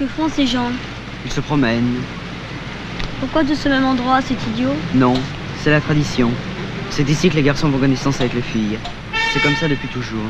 Que font ces gens Ils se promènent. Pourquoi de ce même endroit, c'est idiot Non, c'est la tradition. C'est ici que les garçons vont connaissance avec les filles. C'est comme ça depuis toujours.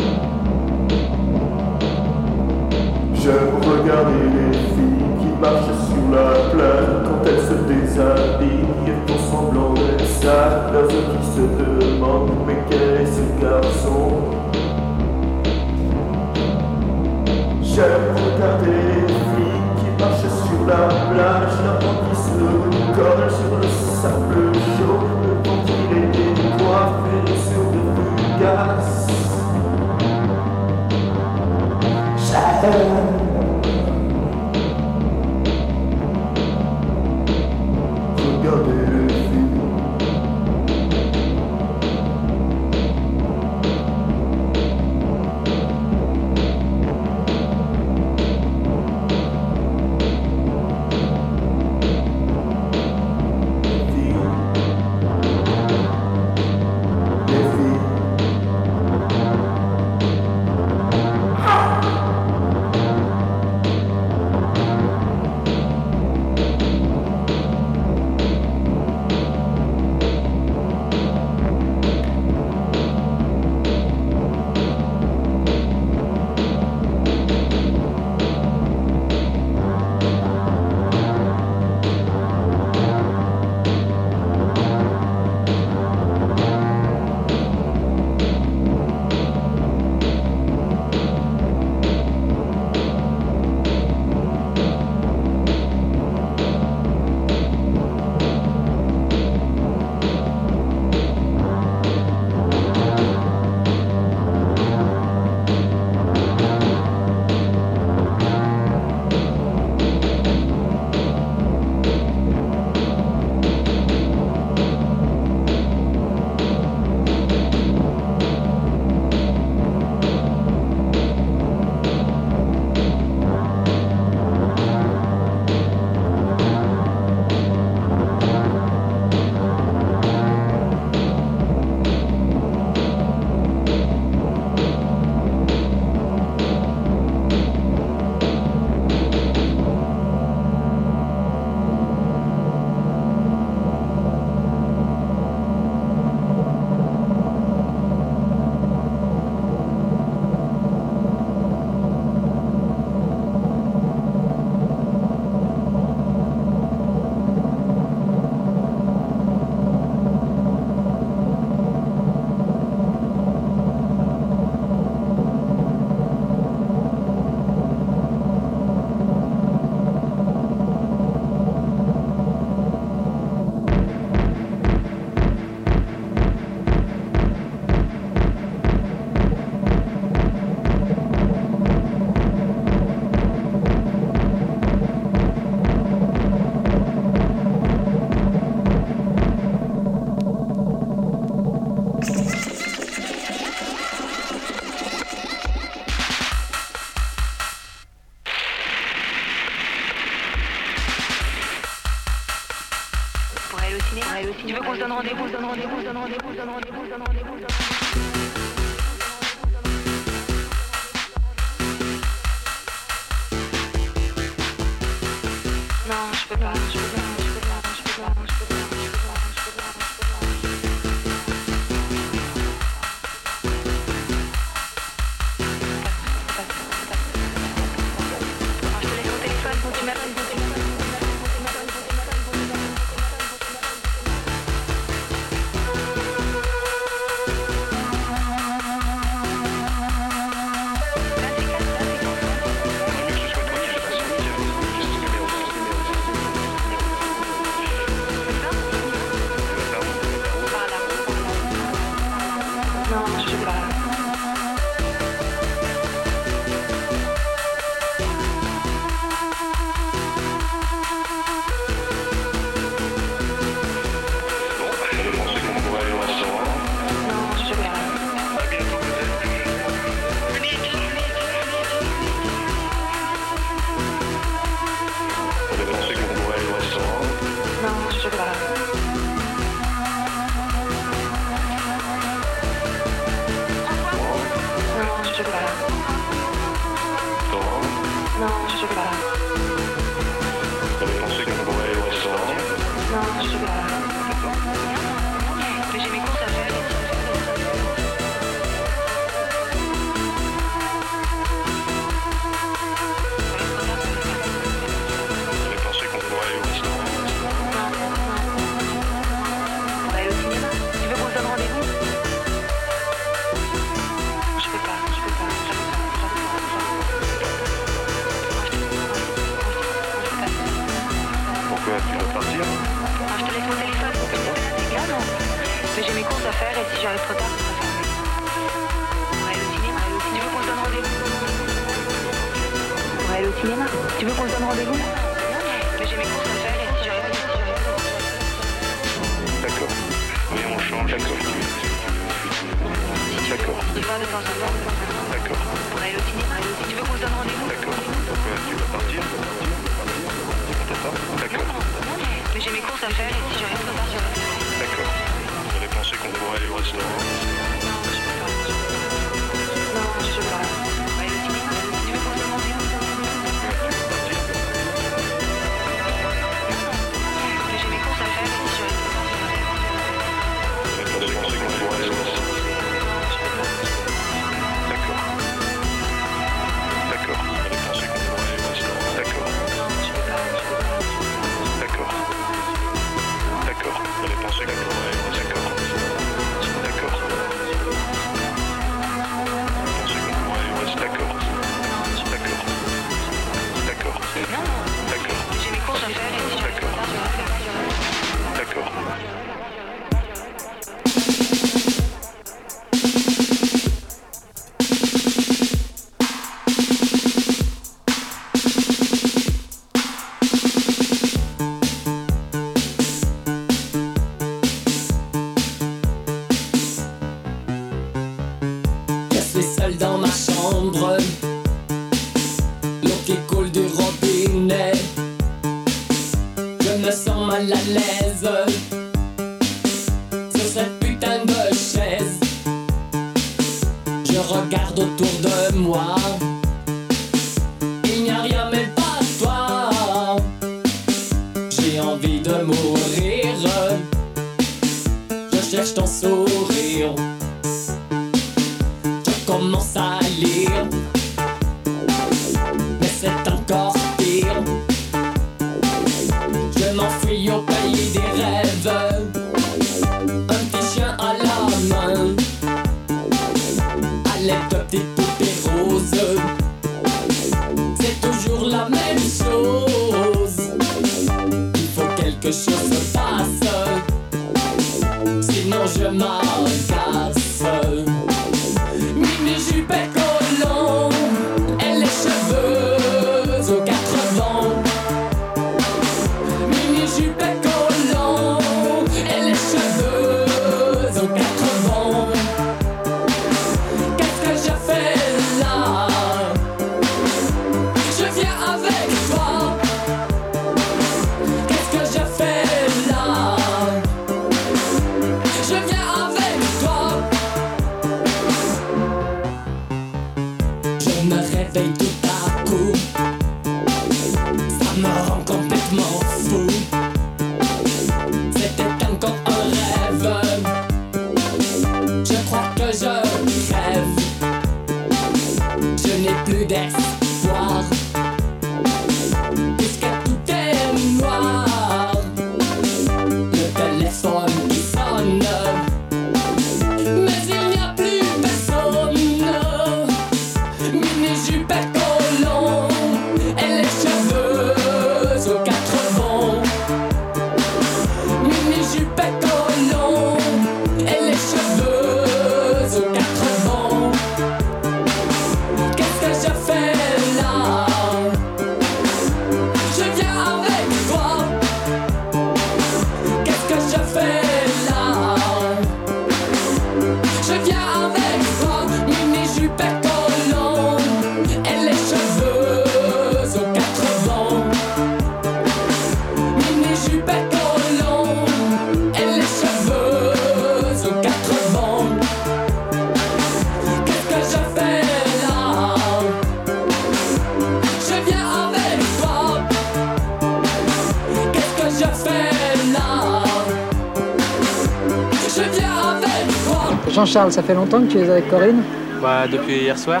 Jean-Charles, ça fait longtemps que tu es avec Corinne Bah depuis hier soir.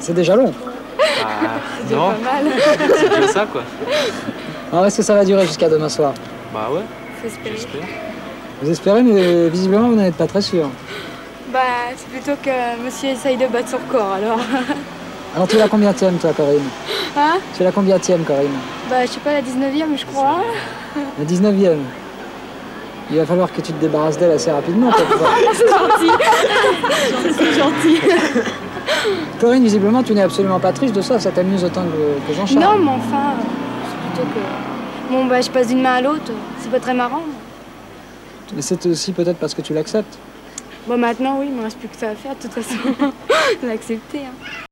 C'est déjà long. Bah non. C'est déjà ça quoi. Alors est-ce que ça va durer jusqu'à demain soir? Bah ouais, j'espère. Vous espérez, mais visiblement vous n'êtes pas très sûr. Bah, c'est plutôt que monsieur essaye de battre son corps alors. Alors tu es la combien toi, Corinne Hein? Tu es la combien Corinne Bah, je sais pas, la 19ème, je crois. La 19e. Il va falloir que tu te débarrasses d'elle assez rapidement. C'est gentil. C'est gentil. Corinne, visiblement, tu n'es absolument pas triste de ça. Ça t'amuse autant que, que Jean-Charles. Non, mais enfin, c'est plutôt que. Bon, bah, je passe d'une main à l'autre. C'est pas très marrant. Mais c'est aussi peut-être parce que tu l'acceptes. Bon, maintenant, oui, il me reste plus que ça à faire, de toute façon. L'accepter. Hein.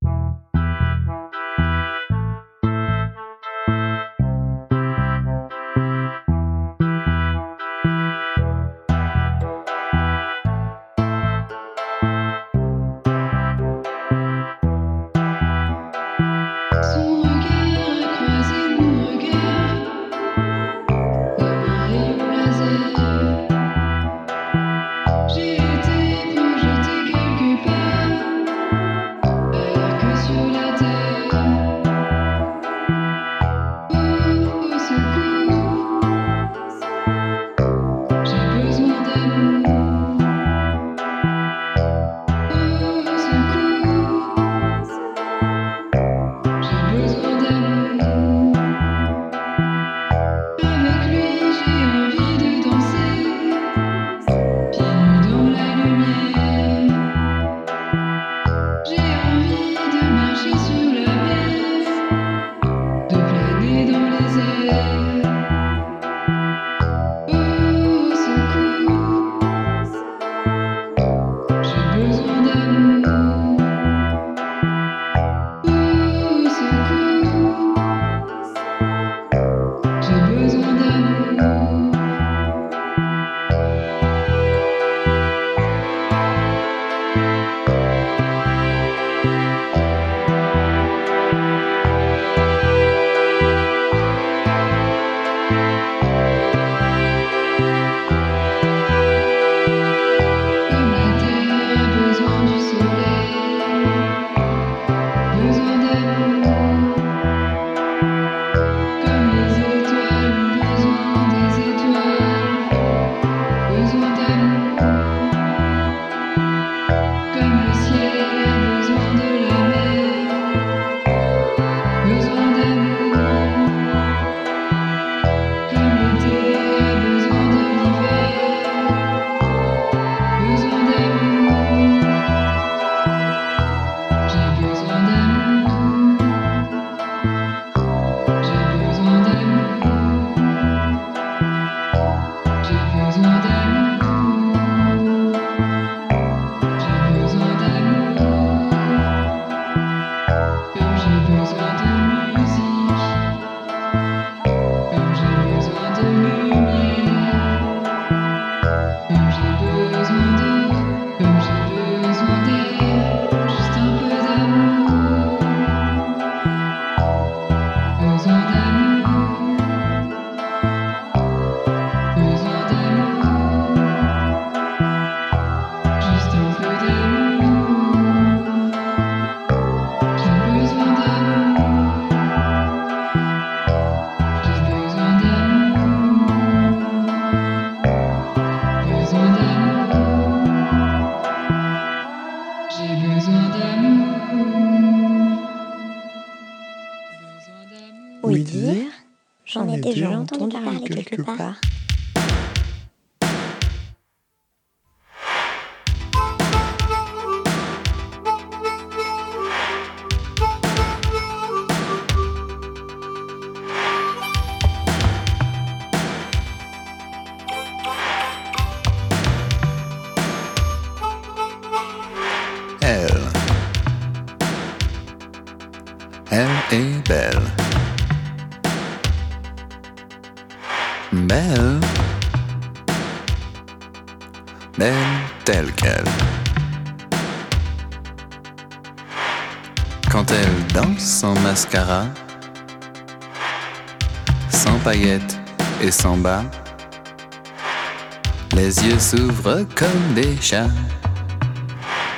comme des chats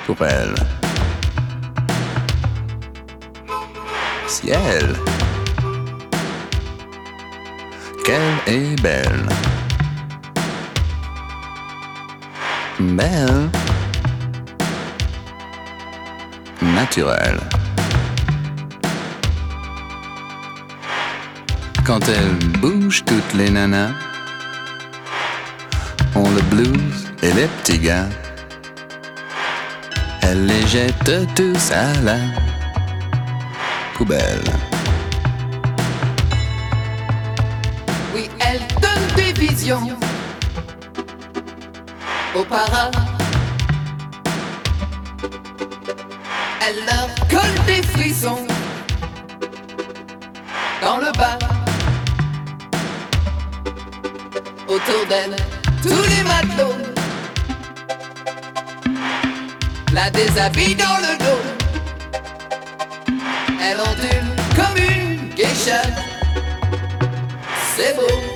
pour elle. Ciel, qu'elle est belle. Belle, naturelle. Quand elle bouge toutes les nanas, et les petits gars. Elle les jette tous à la poubelle. Oui, elle donne des visions aux paras. Elle leur colle des frissons dans le bas. Autour d'elle, tous les matelots la déshabille dans le dos. Elle ondule comme une geisha. C'est beau.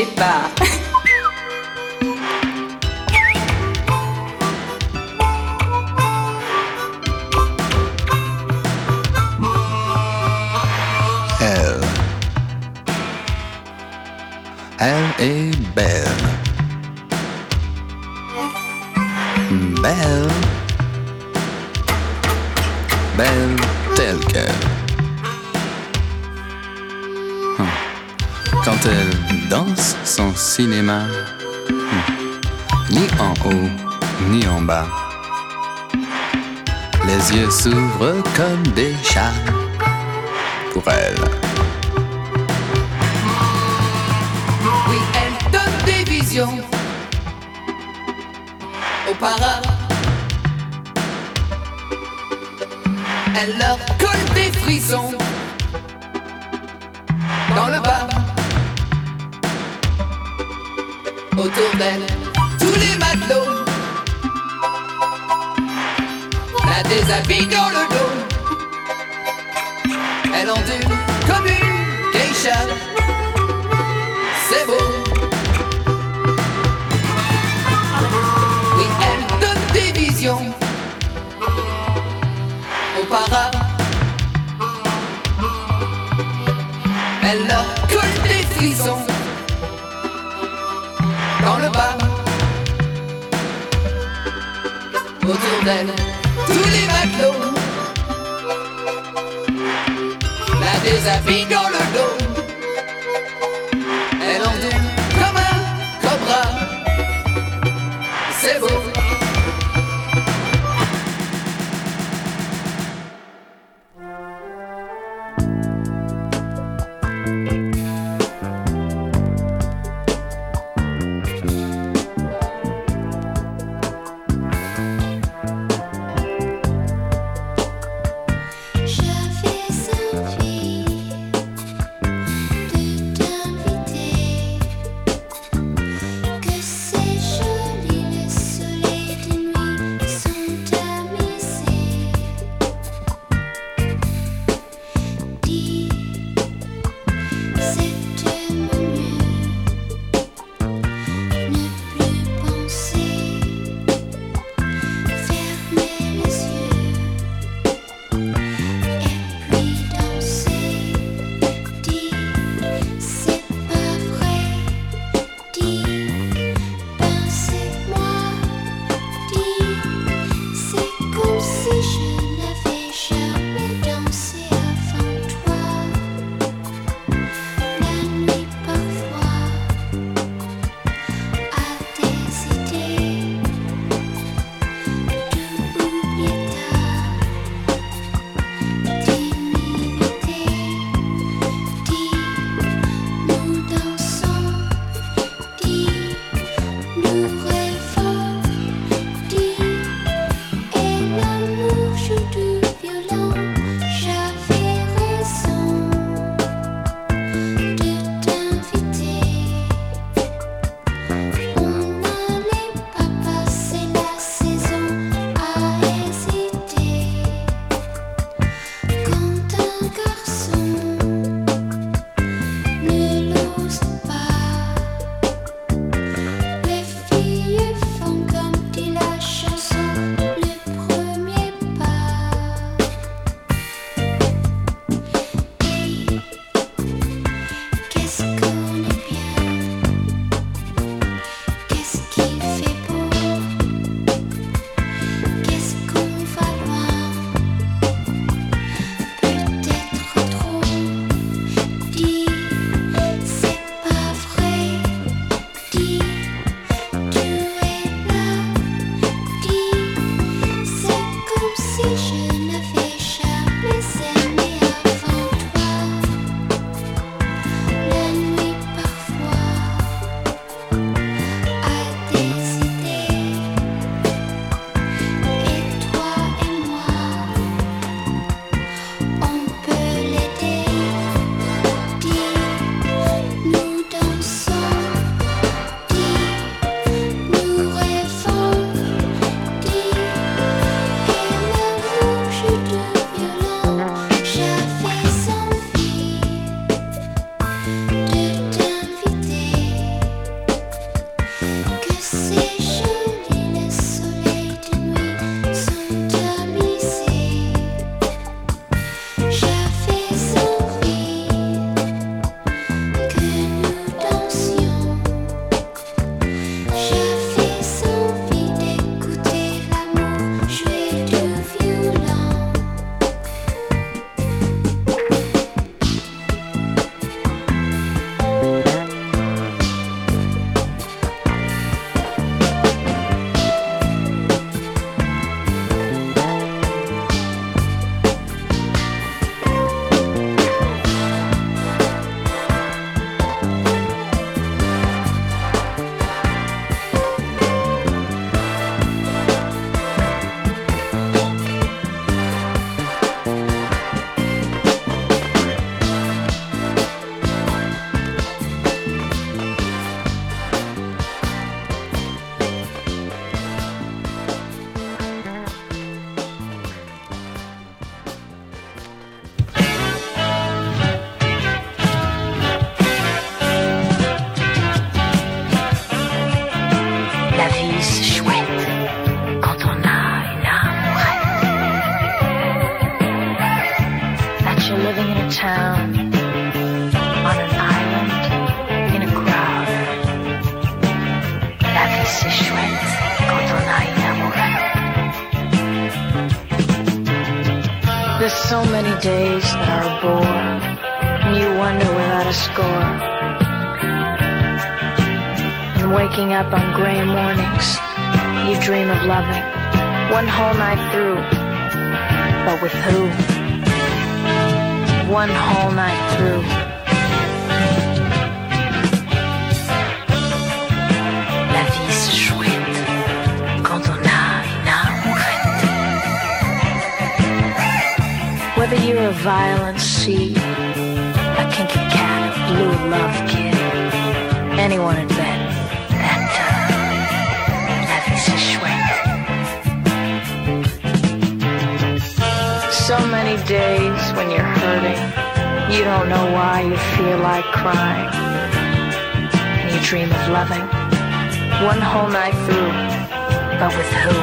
sais pas. One whole night through, but with who?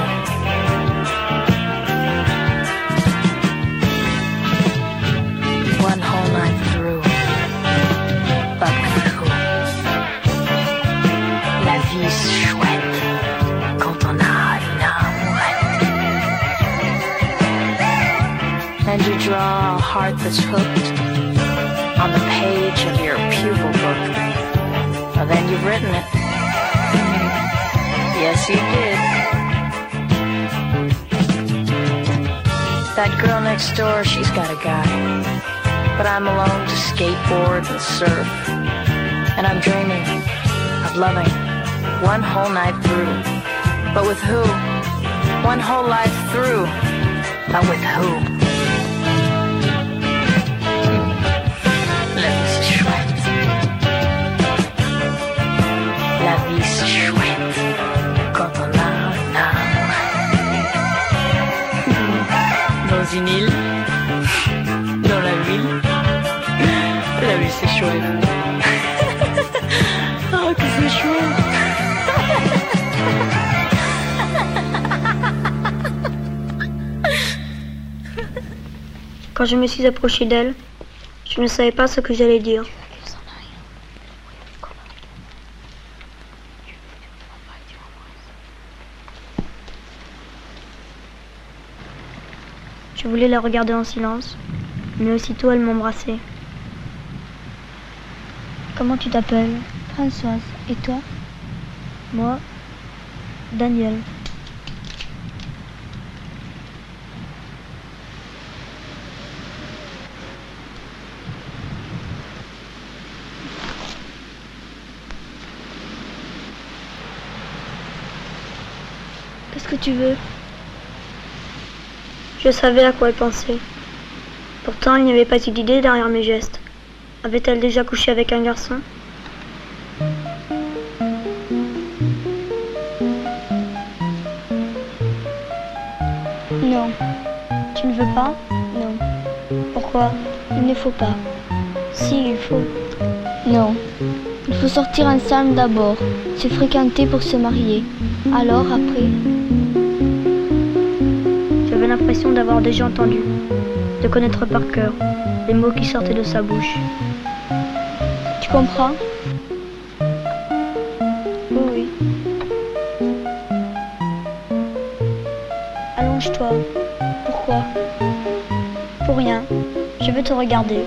You've written it. Yes, you did. That girl next door, she's got a guy. But I'm alone to skateboard and surf. And I'm dreaming of loving one whole night through. But with who? One whole life through. But with who? Une île, dans la ville, la vie c'est chouette. Ah que c'est chouette. Quand je me suis approchée d'elle, je ne savais pas ce que j'allais dire. Voulais la regarder en silence, mais aussitôt elle m'embrassait. Comment tu t'appelles? Françoise, et toi? Moi, Daniel. Qu'est-ce que tu veux? Je savais à quoi elle pensait. Pourtant, il n'y avait pas eu d'idée derrière mes gestes. Avait-elle déjà couché avec un garçon? Non, Tu ne veux pas? Non, Pourquoi? Il ne faut pas. Si, il faut. Non. Il faut sortir ensemble d'abord, se fréquenter pour se marier. Alors après, l'impression d'avoir déjà entendu, de connaître par cœur les mots qui sortaient de sa bouche. tu comprends? Oui, oui. Allonge-toi. Pourquoi? Pour rien. Je veux te regarder.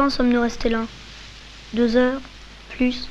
Combien de temps sommes-nous restés là? Deux heures Plus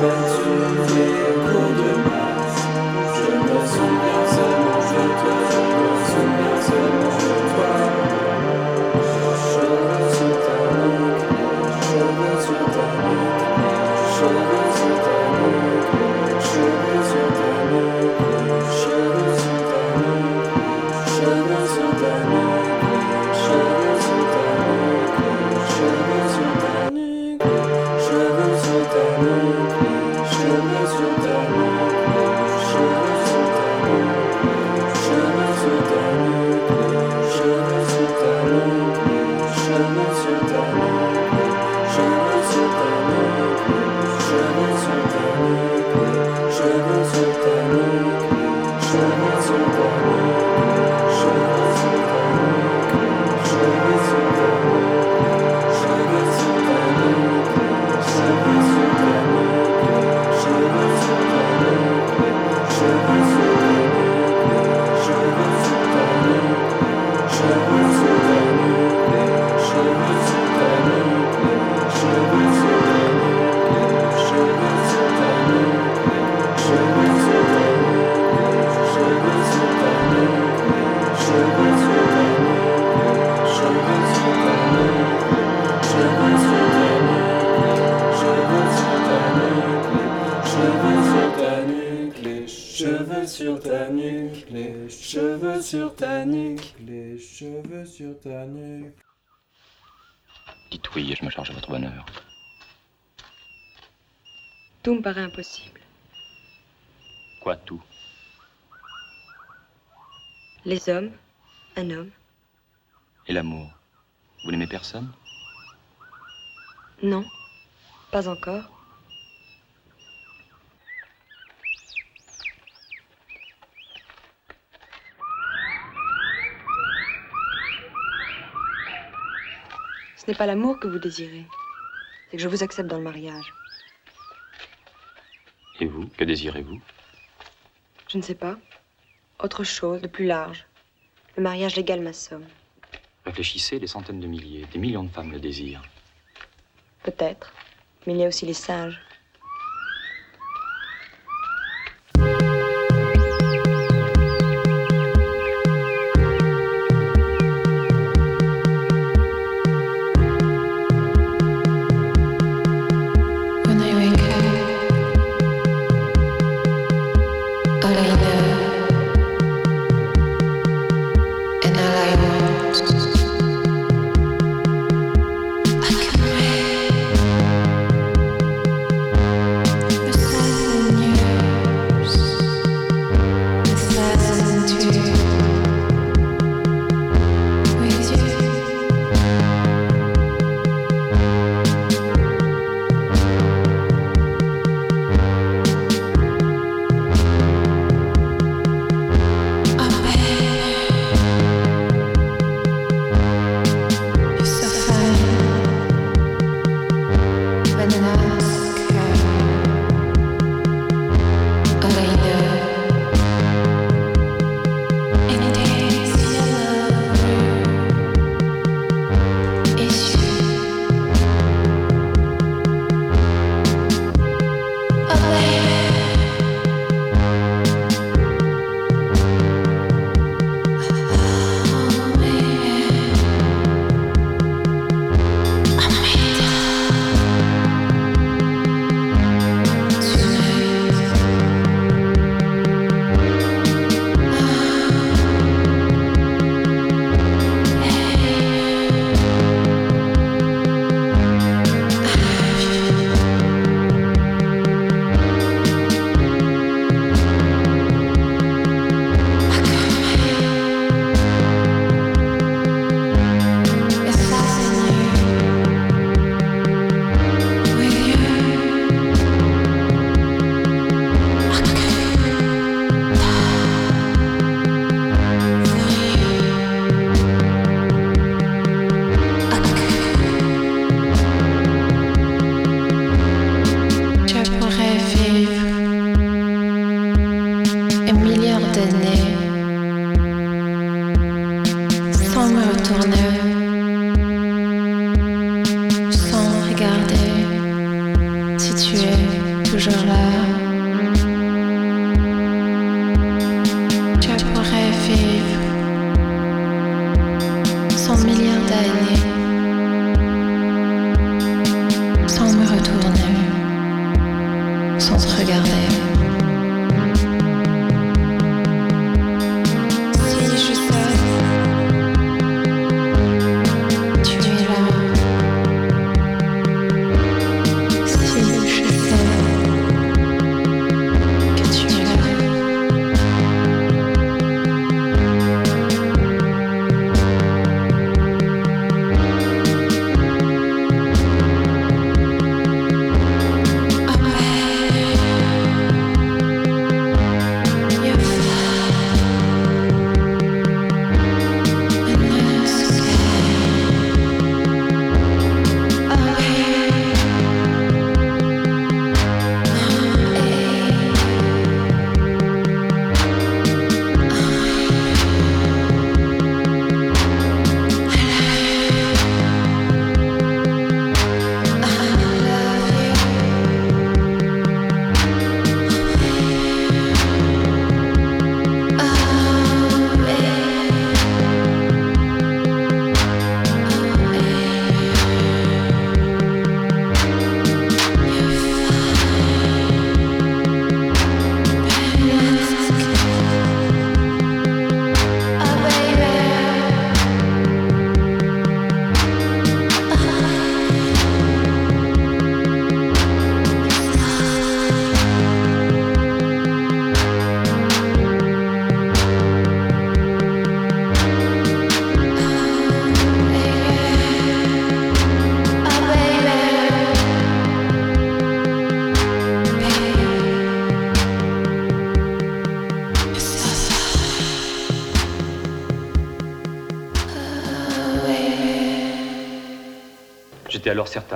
Amen. Hommes, un homme, Et l'amour Vous n'aimez personne? Non, pas encore. Ce n'est pas l'amour que vous désirez, c'est que je vous accepte dans le mariage. Et vous, que désirez-vous? Je ne sais pas. Autre chose, de plus large. Le mariage légal m'assomme. Réfléchissez, des centaines de milliers, des millions de femmes le désirent. Peut-être. Mais il y a aussi les singes.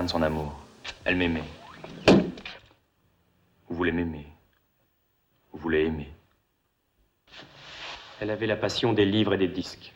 Son amour. Elle m'aimait. Vous voulez m'aimer. Vous voulez aimer. Elle avait la passion des livres et des disques.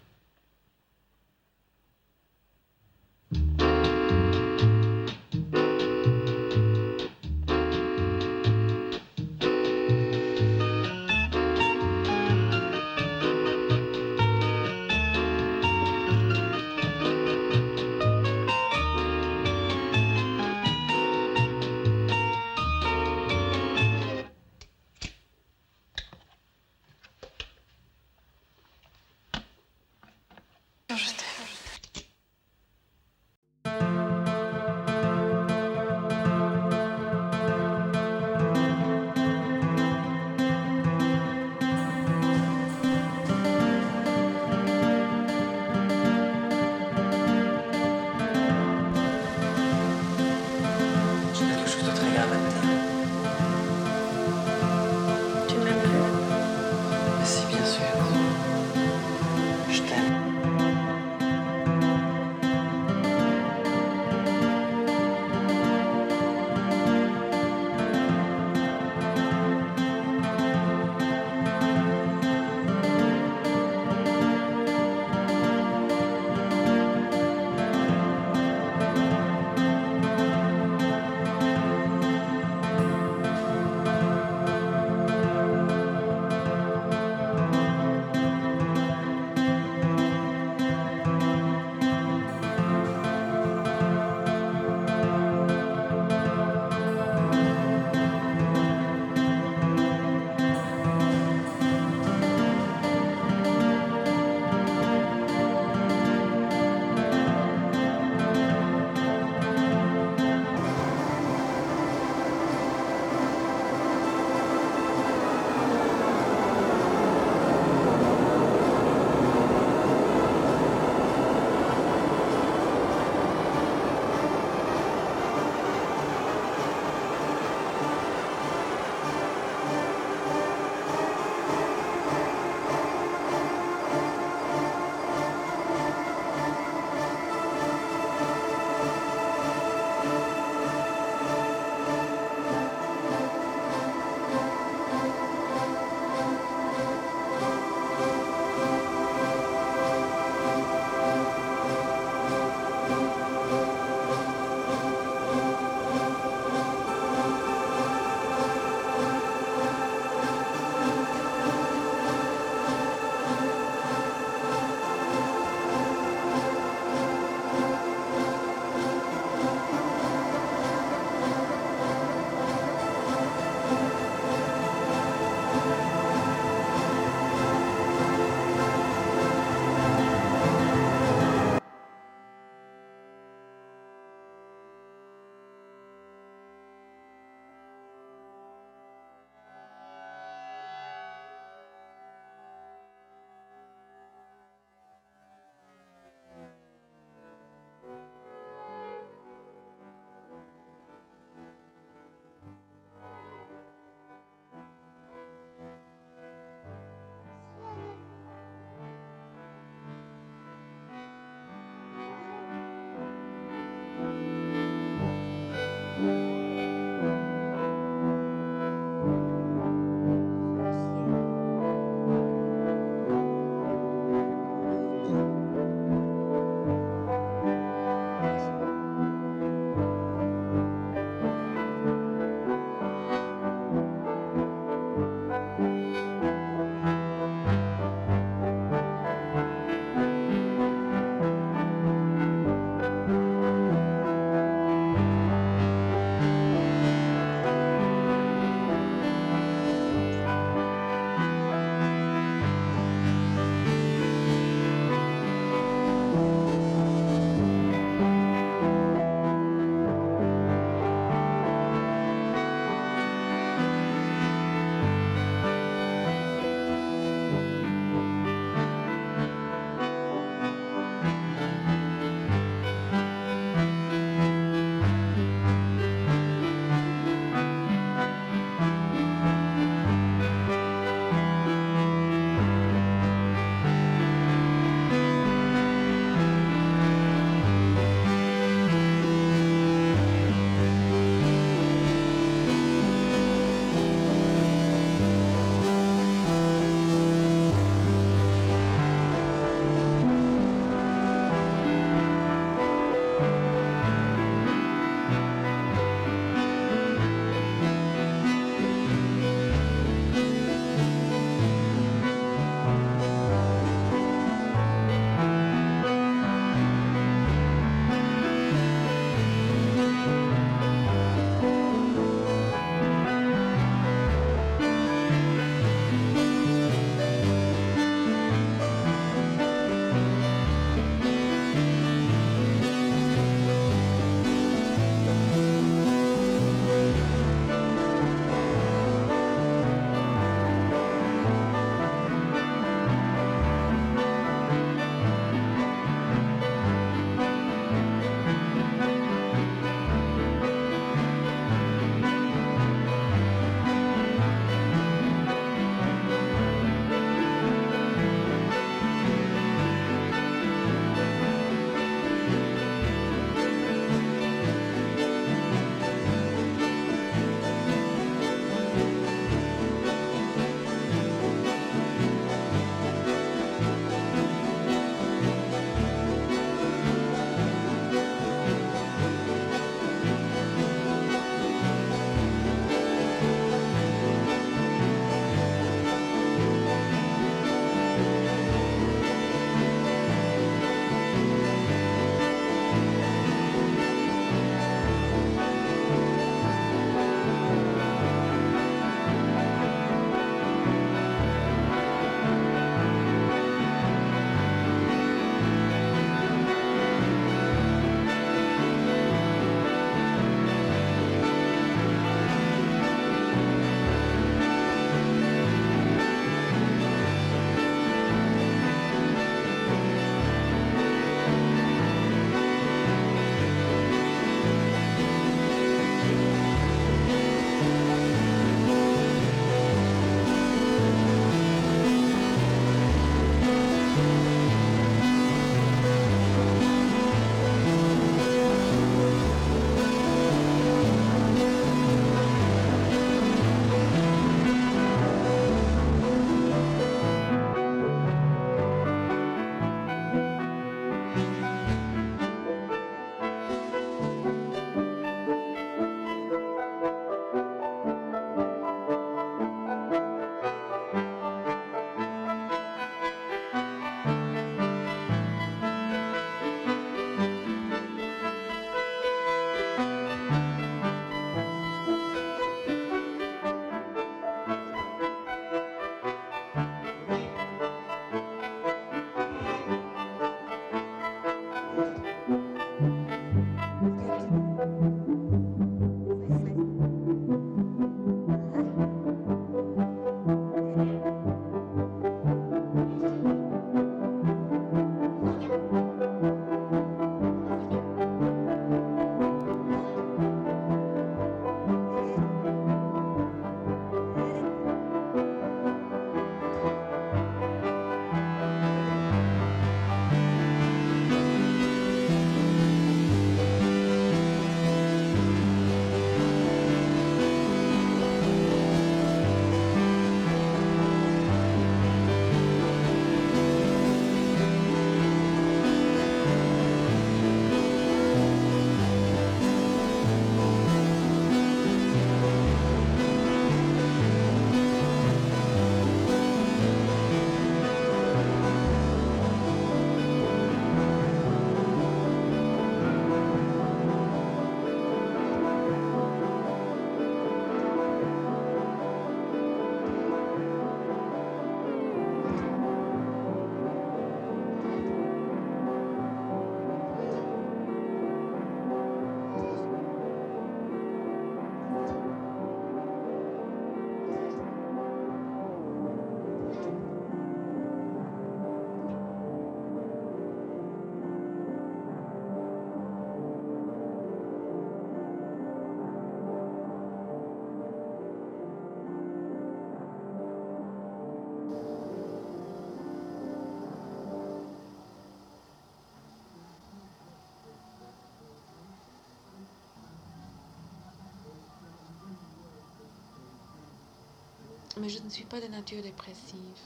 Mais je ne suis pas de nature dépressive.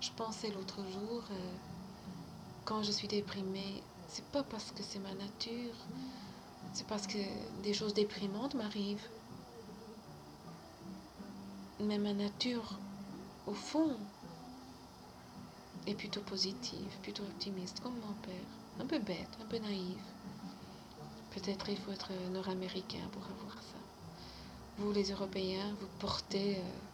Je pensais l'autre jour, euh, quand je suis déprimée, c'est pas parce que c'est ma nature, c'est parce que des choses déprimantes m'arrivent. Mais ma nature, au fond, est plutôt positive, plutôt optimiste, comme mon père. Un peu bête, un peu naïf. Peut-être il faut être nord-américain pour avoir ça. Vous, les Européens, vous portez. Euh,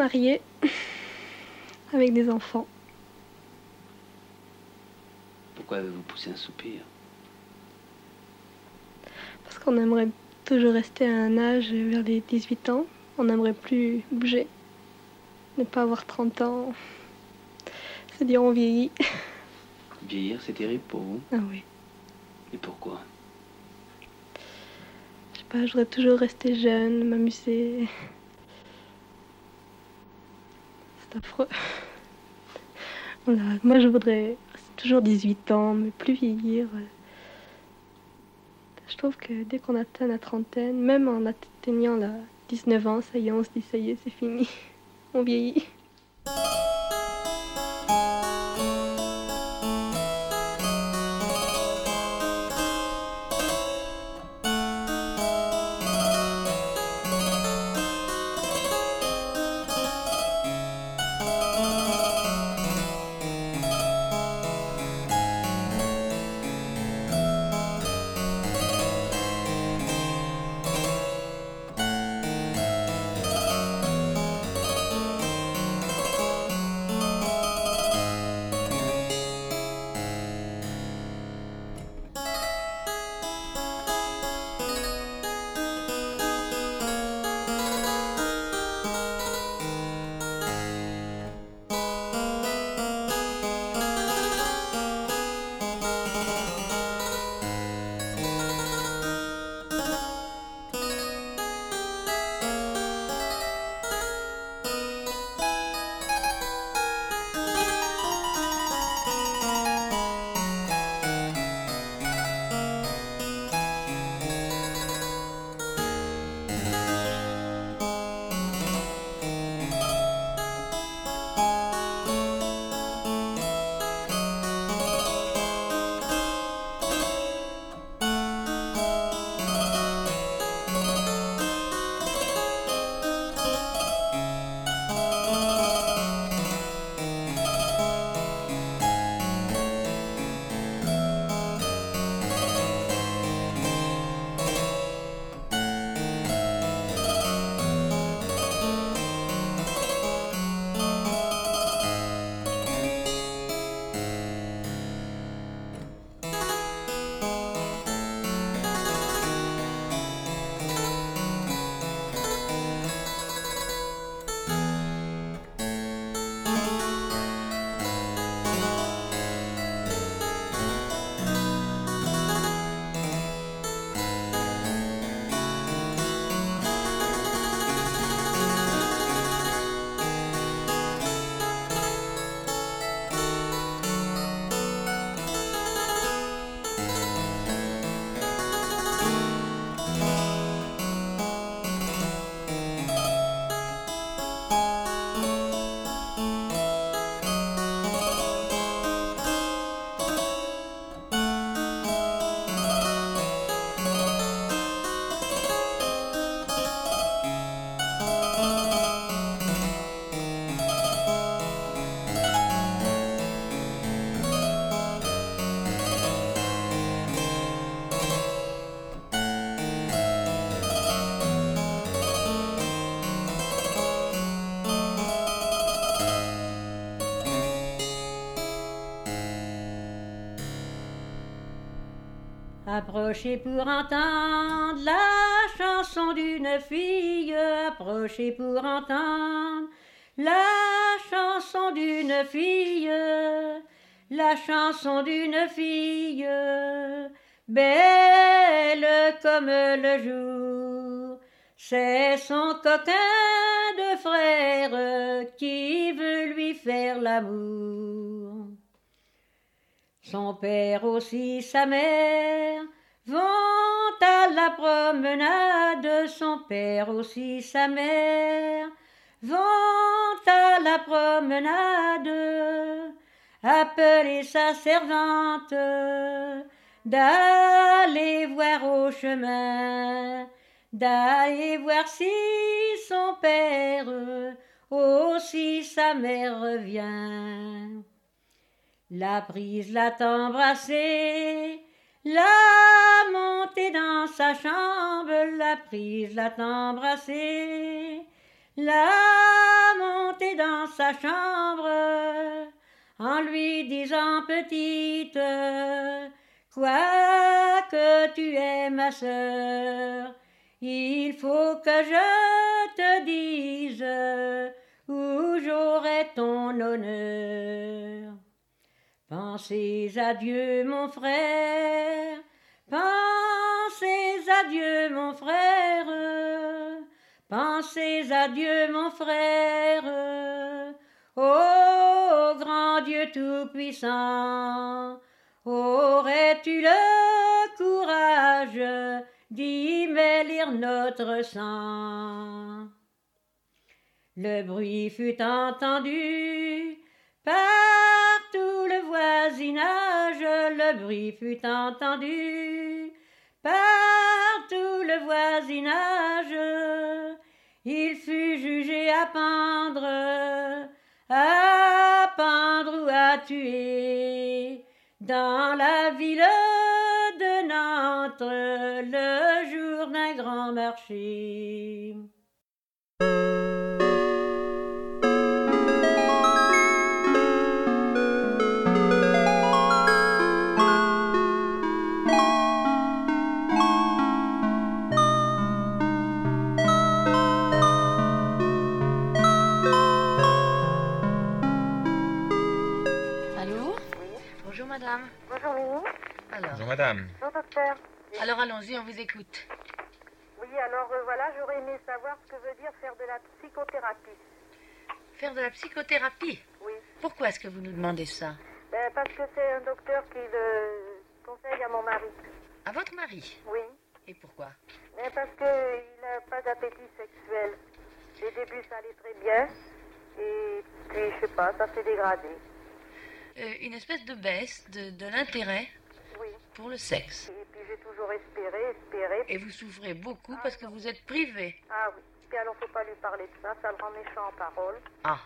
Mariée, avec des enfants. Pourquoi avez-vous poussé un soupir? Parce qu'on aimerait toujours rester à un âge vers les 18 ans. On n'aimerait plus bouger. Ne pas avoir 30 ans. Se dire on vieillit. Vieillir, c'est terrible pour vous? Ah oui. Et pourquoi? Je sais pas, je voudrais toujours rester jeune, m'amuser. C'est affreux. Voilà, moi je voudrais toujours 18 ans, mais plus vieillir. Je trouve que dès qu'on atteint la trentaine, même en atteignant la 19 ans, ça y est, on se dit ça y est, c'est fini. On vieillit. Approchez pour entendre la chanson d'une fille, approchez pour entendre la chanson d'une fille, la chanson d'une fille, belle comme le jour. C'est son coquin de frère qui veut lui faire l'amour. Son père aussi, sa mère vont à la promenade. Son père aussi, sa mère vont à la promenade. Appeler sa servante d'aller voir au chemin, d'aller voir si son père aussi sa mère revient. La prise l'a embrassé, l'a monté dans sa chambre, la prise l'a embrassé, l'a monté dans sa chambre, en lui disant petite, quoi que tu es ma sœur, il faut que je te dise où j'aurai ton honneur. Pensez à Dieu, mon frère, pensez à Dieu, mon frère, pensez à Dieu, mon frère, ô grand Dieu tout-puissant, aurais-tu le courage d'y mêler notre sang? Le bruit fut entendu par tout le voisinage, le bruit fut entendu par tout le voisinage. Il fut jugé à pendre, à pendre ou à tuer dans la ville de Nantes le jour d'un grand marché. Madame. Bonjour docteur. alors allons-y, on vous écoute. Oui, alors euh, voilà, j'aurais aimé savoir ce que veut dire faire de la psychothérapie. Faire de la psychothérapie? Oui. Pourquoi est-ce que vous nous demandez ça? Ben, parce que c'est un docteur qui le conseille à mon mari. À votre mari? Oui. Et pourquoi? Mais parce qu'il n'a pas d'appétit sexuel. Les débuts, ça allait très bien. Et puis, je sais pas, ça s'est dégradé. Euh, Une espèce de baisse de, de l'intérêt. Pour le sexe. Et puis, j'ai toujours espéré, espéré. Et vous souffrez beaucoup parce que vous êtes privé. Ah oui. Puis alors, faut pas lui parler de ça, ça le rend méchant en parole. Ah.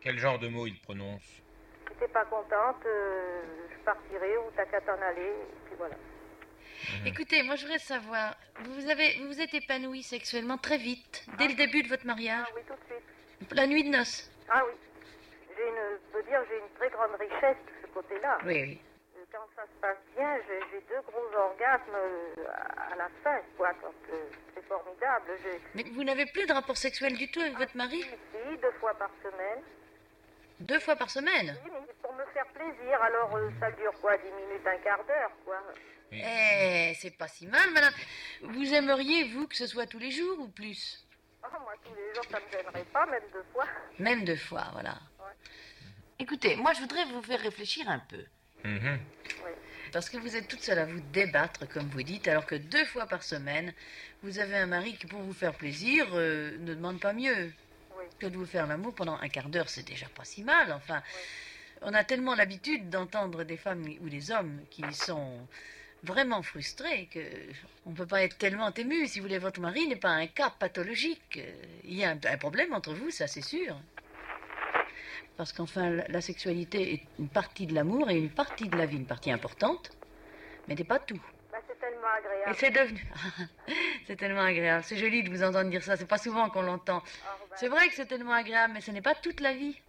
Quel genre de mots il prononce? Si t'es pas contente, euh, je partirai ou t'as qu'à t'en aller. Et puis voilà. Écoutez, moi je voudrais savoir, vous vous, avez, vous vous êtes épanoui sexuellement très vite, dès le début de votre mariage? Ah oui, tout de suite. La nuit de noces? Ah oui. J'ai une, je peux dire, j'ai une très grande richesse de ce côté-là. Oui, oui. Quand ça se passe bien, j'ai deux gros orgasmes euh, à la fin, quoi. C'est formidable. Mais vous n'avez plus de rapport sexuel du tout avec votre mari si, deux fois par semaine. Deux fois par semaine Oui, mais pour me faire plaisir. Alors, euh, ça dure quoi Dix minutes, un quart d'heure, quoi. Eh, c'est pas si mal, madame. Vous aimeriez, vous, que ce soit tous les jours ou plus Ah, moi, tous les jours, ça me gênerait pas, même deux fois. Même deux fois, voilà. Écoutez, moi je voudrais vous faire réfléchir un peu. Mhm. Parce que vous êtes toute seule à vous débattre, comme vous dites, alors que deux fois par semaine, vous avez un mari qui, pour vous faire plaisir, euh, ne demande pas mieux que de vous faire l'amour pendant un quart d'heure. C'est déjà pas si mal, enfin. On a tellement l'habitude d'entendre des femmes ou des hommes qui sont vraiment frustrés que on ne peut pas être tellement ému. Si vous voulez, votre mari n'est pas un cas pathologique. Il y a un, un problème entre vous, ça c'est sûr. Parce qu'enfin, la- sexualité est une partie de l'amour et une partie de la vie, une partie importante, mais n'est pas tout. Bah, c'est tellement agréable. Et c'est devenu. c'est tellement agréable. C'est joli de vous entendre dire ça. C'est pas souvent qu'on l'entend. C'est vrai que c'est tellement agréable, mais ce n'est pas toute la vie.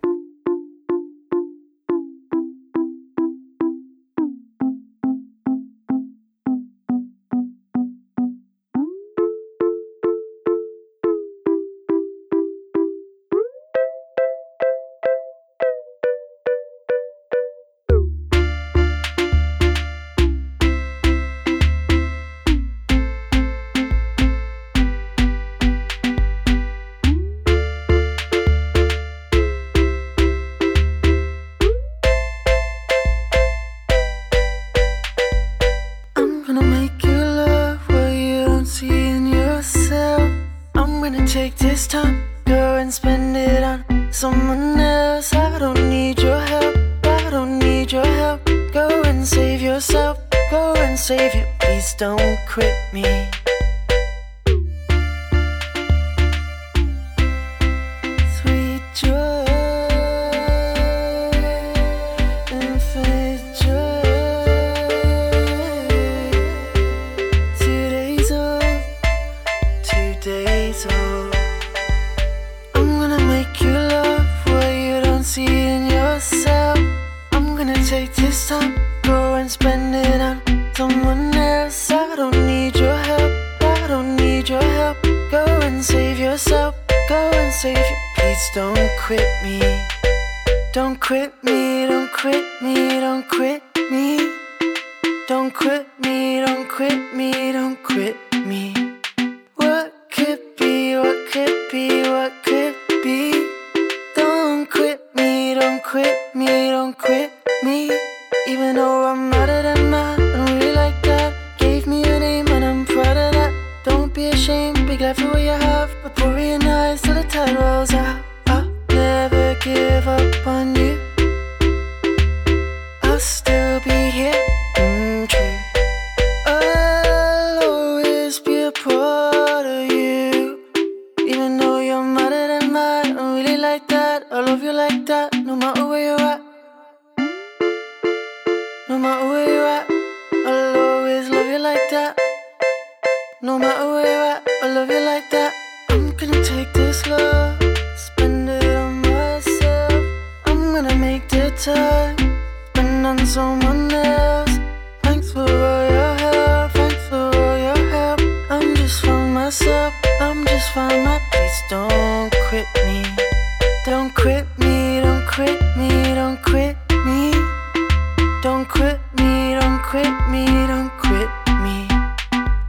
don't quit me, don't quit me, don't quit me.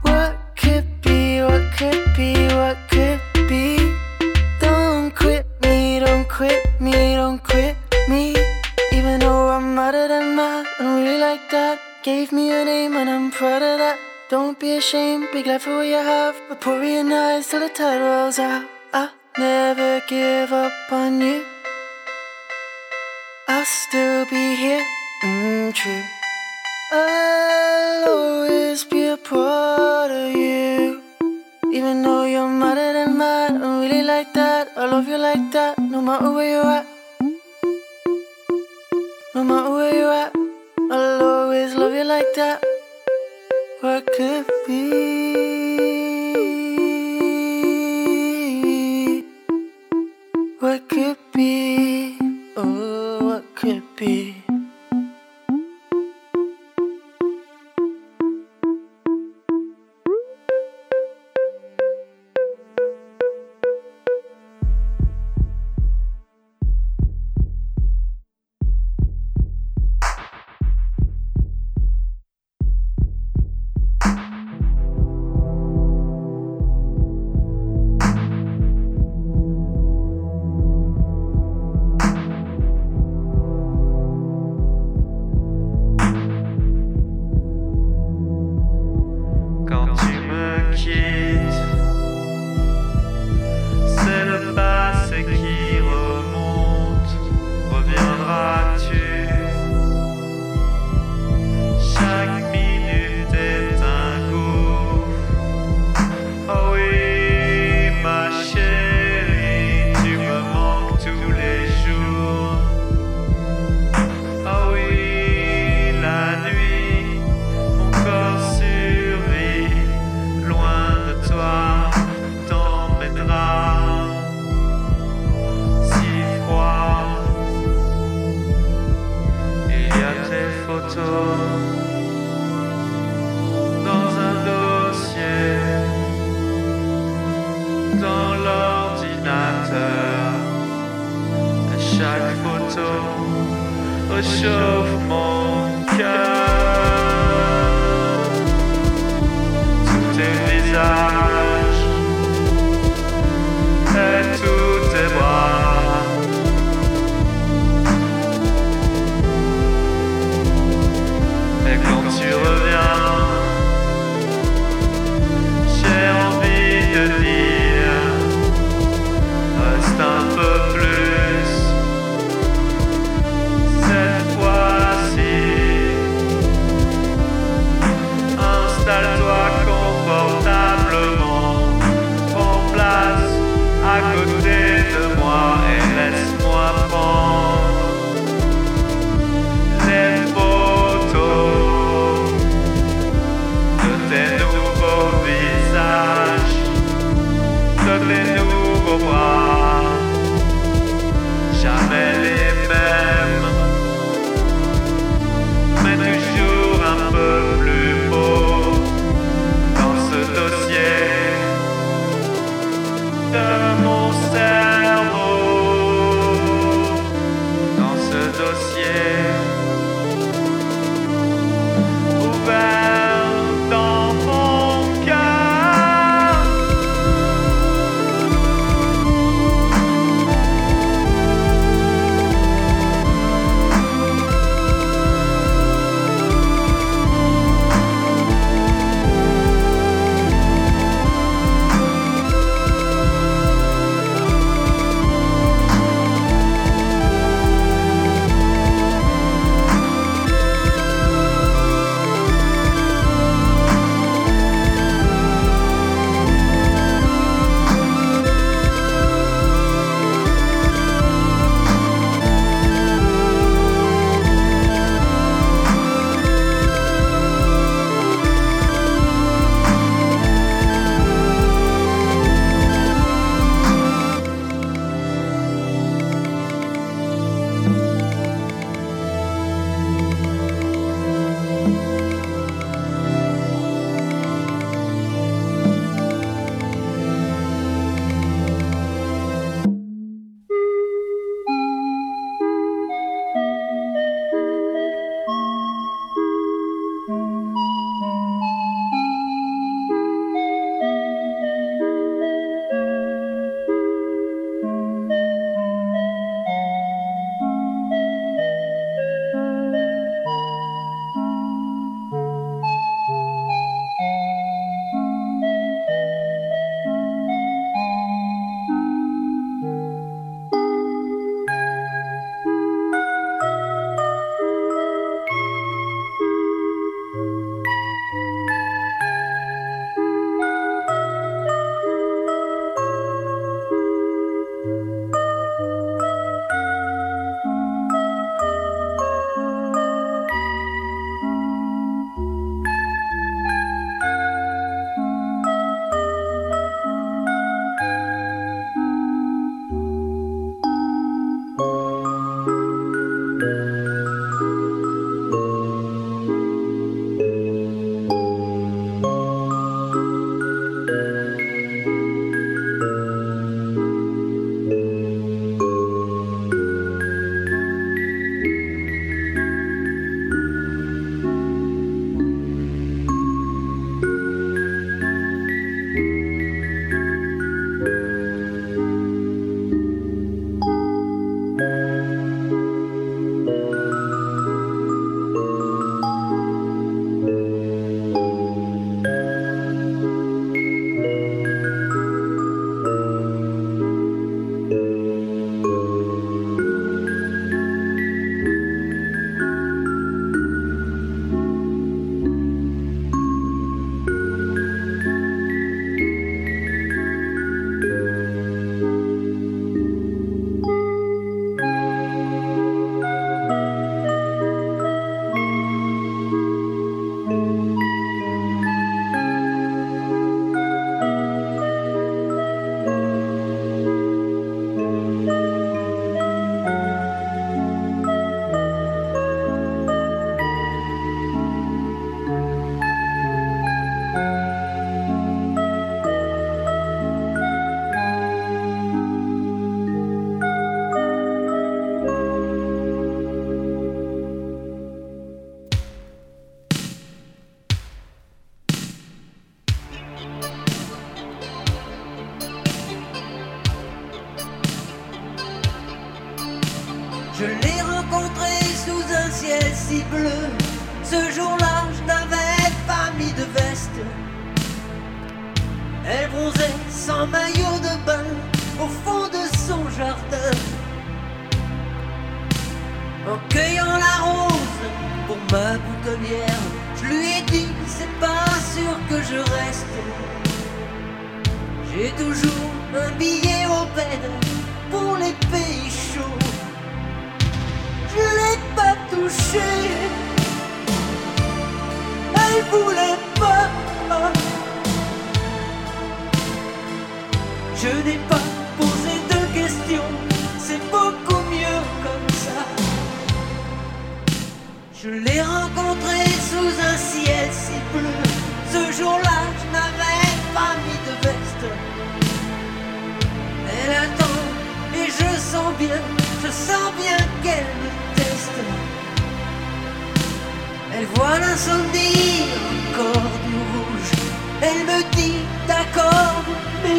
What could be, what could be, what could be? Don't quit me, don't quit me, don't quit me. Even though I'm odder than that and we really like that. Gave me a name and I'm proud of that. Don't be ashamed, be glad for what you have. But pour your eyes till the tide rolls out. I never give up on you. I'll still be here mm, true. I'll always be a part of you. Even though you're madder than mine, I'm really like that. I love you like that, no matter where you're at. No matter where you're at, I'll always love you like that. What could be?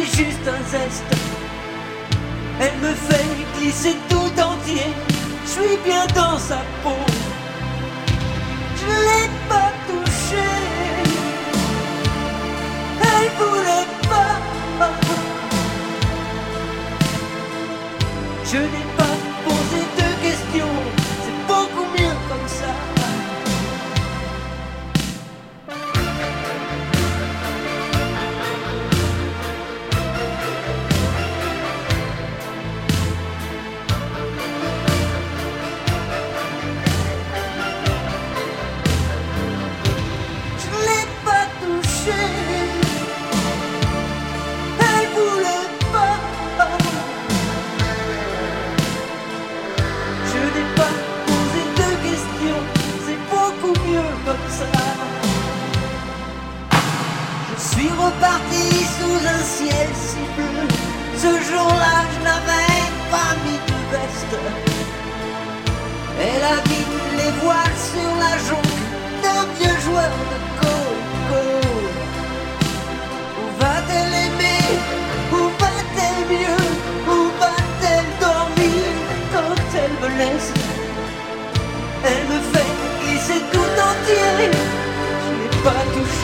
Juste un zeste. Elle me fait glisser tout entier. Je suis bien dans sa peau. Je l'ai pas touchée. Elle voulait pas. Je n'ai reparti sous un ciel si bleu. Ce jour-là, je n'avais pas mis de veste. Elle a mis les voiles sur la jonque d'un vieux joueur de coco. Où va-t-elle aimer? Où va-t-elle mieux? Où va-t-elle dormir quand elle me laisse? Elle me fait glisser tout entier. Je n'ai pas touché.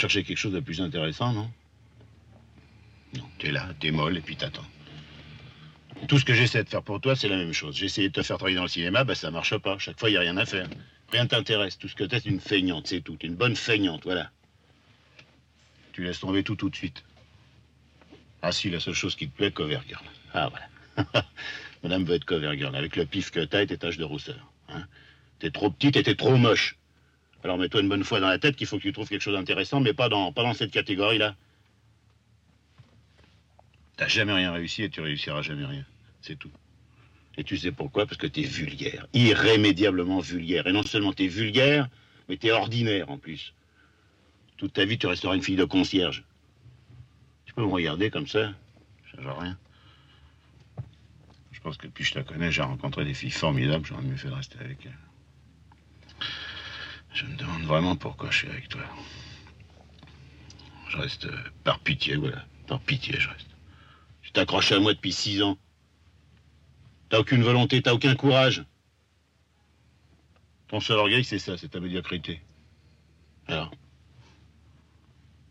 Chercher quelque chose de plus intéressant, non? Non, t'es là, t'es molle et puis t'attends. Tout ce que j'essaie de faire pour toi, c'est la même chose. J'ai essayé de te faire travailler dans le cinéma, bah ça marche pas. Chaque fois, il y a rien à faire. Rien t'intéresse. Tout ce que t'es, c'est une feignante, c'est tout. Une bonne feignante, voilà. Tu laisses tomber tout tout de suite. Ah si, la seule chose qui te plaît, cover girl. Ah voilà. Madame veut être cover girl. Avec le pif que t'as et tes taches de rousseur. Hein. T'es trop petite et t'es trop moche. Alors mets-toi une bonne fois dans la tête qu'il faut que tu trouves quelque chose d'intéressant, mais pas dans, pas dans cette catégorie-là. T'as jamais rien réussi et tu réussiras jamais rien. C'est tout. Et tu sais pourquoi? Parce que t'es vulgaire. Irrémédiablement vulgaire. Et non seulement t'es vulgaire, mais t'es ordinaire en plus. Toute ta vie, tu resteras une fille de concierge. Tu peux me regarder comme ça? Ça change rien. Je pense que depuis que je te connais, j'ai rencontré des filles formidables. J'aurais mieux fait de rester avec elles. Je me demande vraiment pourquoi je suis avec toi. Je reste euh, par pitié, voilà. Par pitié, je reste. Tu t'accroches à moi depuis six ans. T'as aucune volonté, t'as aucun courage. Ton seul orgueil, c'est ça, c'est ta médiocrité. Alors,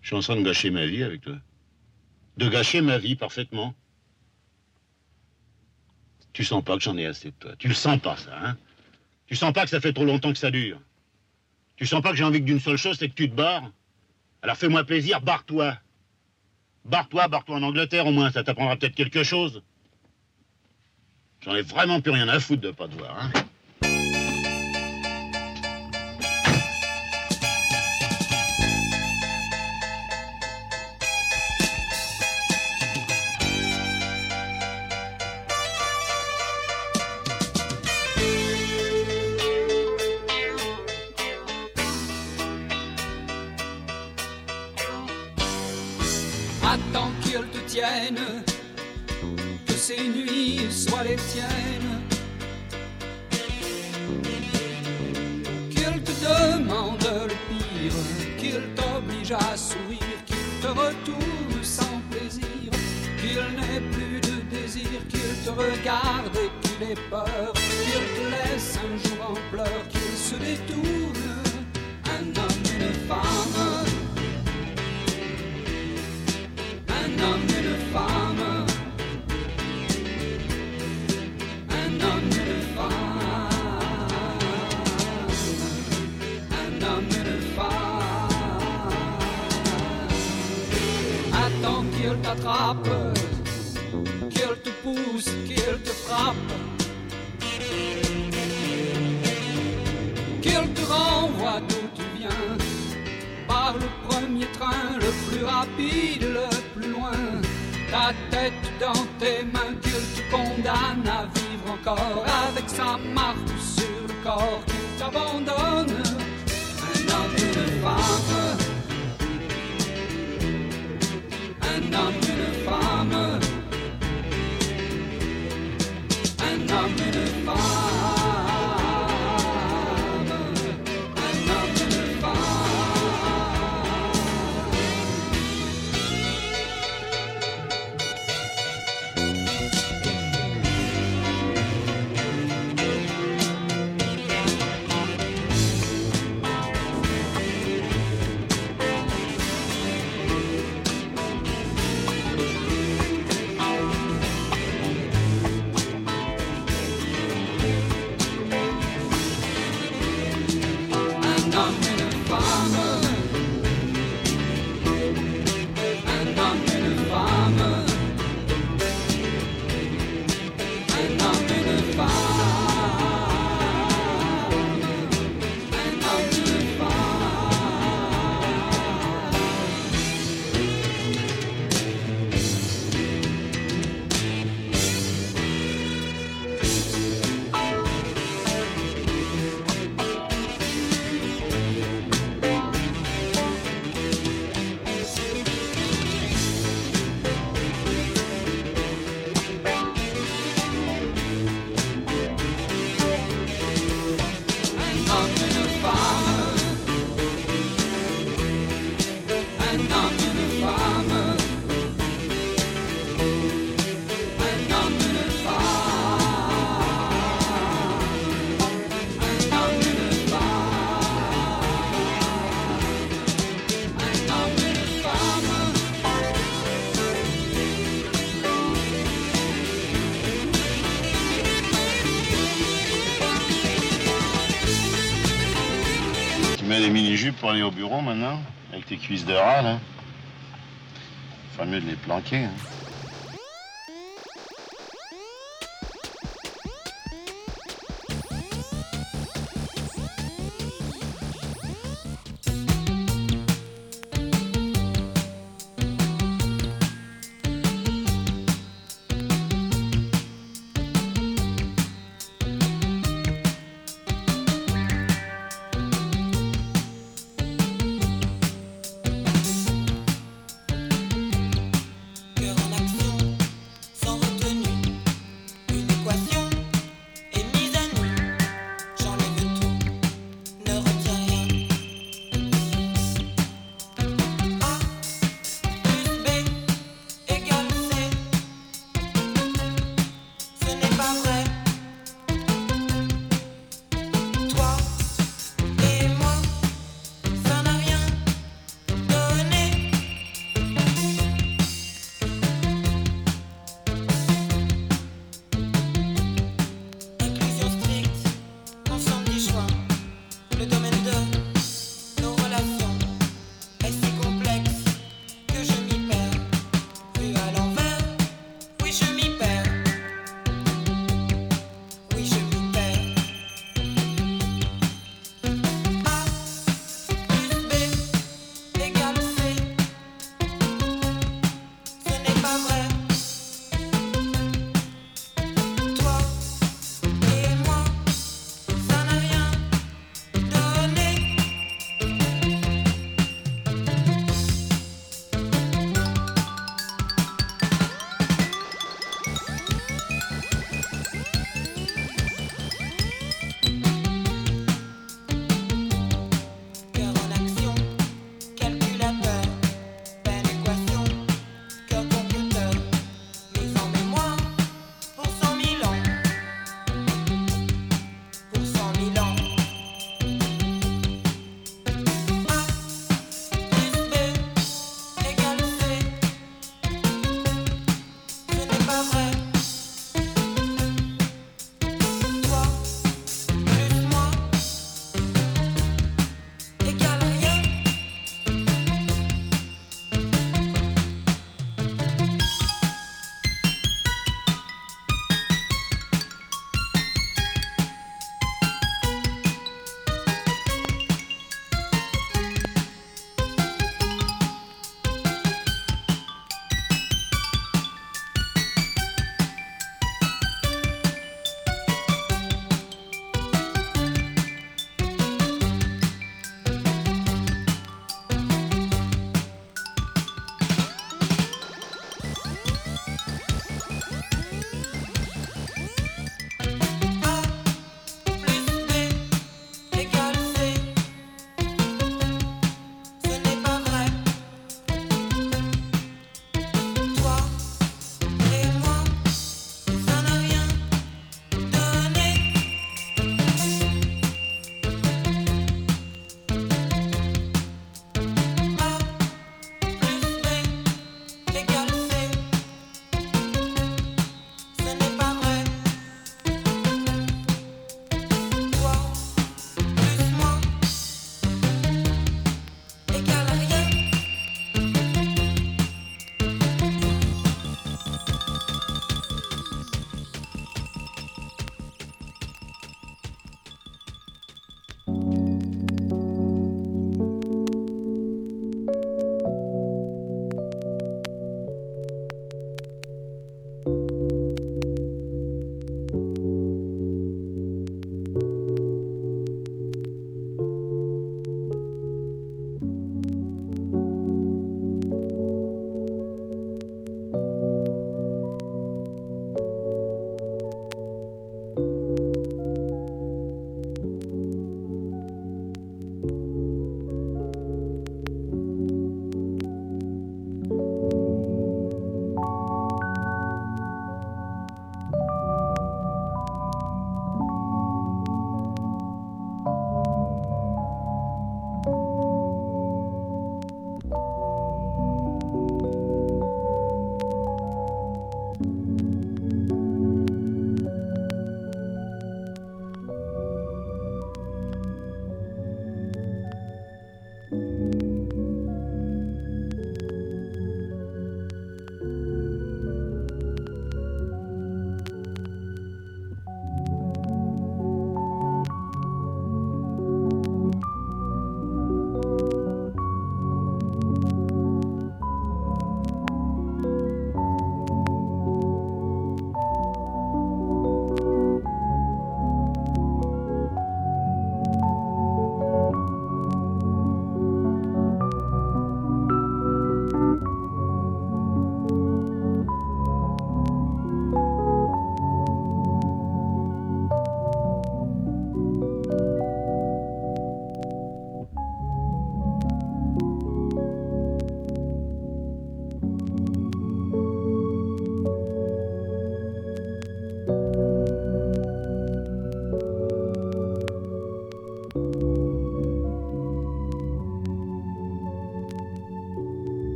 je suis en train de gâcher ma vie avec toi. De gâcher ma vie parfaitement. Tu sens pas que j'en ai assez de toi. Tu le sens pas, ça, hein Tu sens pas que ça fait trop longtemps que ça dure. Tu sens pas que j'ai envie que d'une seule chose, c'est que tu te barres? Alors fais-moi plaisir, barre-toi. Barre-toi, barre-toi en Angleterre au moins, ça t'apprendra peut-être quelque chose. J'en ai vraiment plus rien à foutre de pas te voir, hein. pour aller au bureau maintenant, avec tes cuisses de rat, là. Hein. Faut mieux de les planquer. Hein.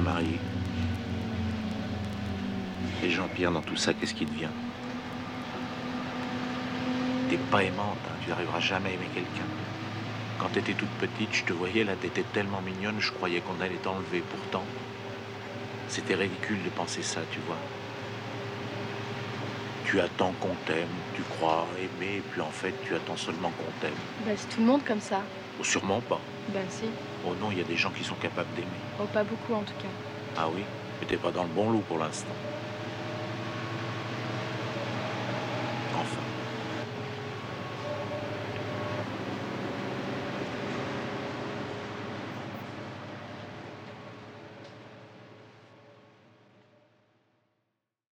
Marié Et Jean-Pierre, dans tout ça, qu'est-ce qui devient? T'es pas aimante, hein, tu n'arriveras jamais à aimer quelqu'un. Quand t'étais toute petite, je te voyais là, t'étais tellement mignonne, je croyais qu'on allait t'enlever. Pourtant, c'était ridicule de penser ça, tu vois. Tu attends qu'on t'aime, tu crois aimer, puis en fait, tu attends seulement qu'on t'aime. Bah, c'est tout le monde comme ça. Ou sûrement pas. Ben si. Oh non, il y a des gens qui sont capables d'aimer. Oh, pas beaucoup en tout cas. Ah oui Mais t'es pas dans le bon loup pour l'instant.